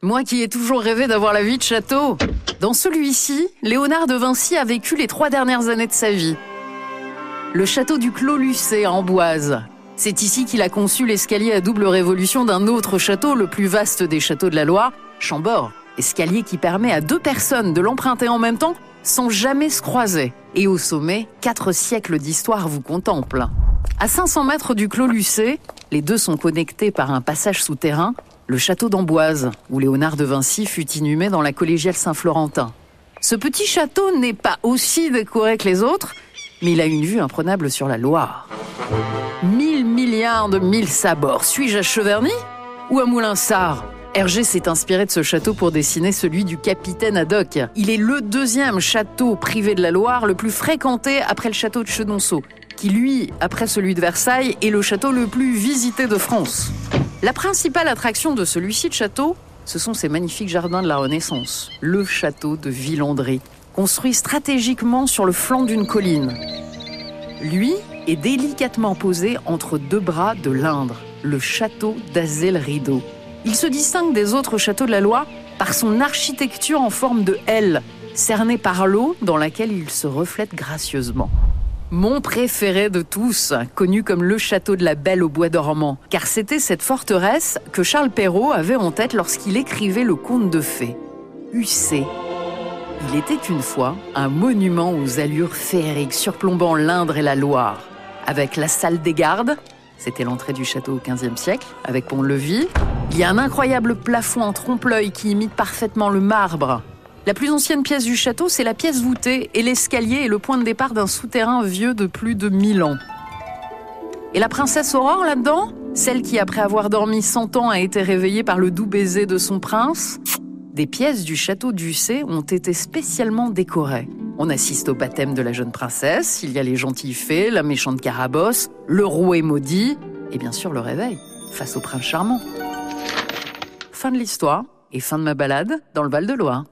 Moi qui ai toujours rêvé d'avoir la vie de château. Dans celui-ci, Léonard de Vinci a vécu les trois dernières années de sa vie. Le château du Clos Lucé à Amboise. C'est ici qu'il a conçu l'escalier à double révolution d'un autre château, le plus vaste des châteaux de la Loire, Chambord. Escalier qui permet à deux personnes de l'emprunter en même temps sans jamais se croiser. Et au sommet, quatre siècles d'histoire vous contemplent. À 500 mètres du Clos Lucé, les deux sont connectés par un passage souterrain le château d'Amboise, où Léonard de Vinci fut inhumé dans la collégiale Saint-Florentin. Ce petit château n'est pas aussi décoré que les autres, mais il a une vue imprenable sur la Loire. Mille milliards de mille sabords. Suis-je à Cheverny ou à Moulinsart? Hergé s'est inspiré de ce château pour dessiner celui du capitaine Haddock. Il est le deuxième château privé de la Loire le plus fréquenté après le château de Chenonceau, qui lui, après celui de Versailles, est le château le plus visité de France. La principale attraction de celui-ci de château, ce sont ces magnifiques jardins de la Renaissance. Le château de Villandry, construit stratégiquement sur le flanc d'une colline. Lui est délicatement posé entre deux bras de l'Indre, le château d'Azel-Rideau. Il se distingue des autres châteaux de la Loire par son architecture en forme de L, cernée par l'eau dans laquelle il se reflète gracieusement. Mon préféré de tous, connu comme le château de la Belle au bois dormant, car c'était cette forteresse que Charles Perrault avait en tête lorsqu'il écrivait le conte de fées. UC. Il était une fois un monument aux allures féeriques surplombant l'Indre et la Loire, avec la salle des gardes, c'était l'entrée du château au XVe siècle, avec pont-levis. Il y a un incroyable plafond en trompe-l'œil qui imite parfaitement le marbre, la plus ancienne pièce du château, c'est la pièce voûtée et l'escalier est le point de départ d'un souterrain vieux de plus de 1000 ans. Et la princesse Aurore là-dedans Celle qui, après avoir dormi 100 ans, a été réveillée par le doux baiser de son prince Des pièces du château d'Ussé ont été spécialement décorées. On assiste au baptême de la jeune princesse, il y a les gentilles fées, la méchante carabosse, le rouet maudit, et bien sûr le réveil, face au prince charmant. Fin de l'histoire et fin de ma balade dans le Val de Loire.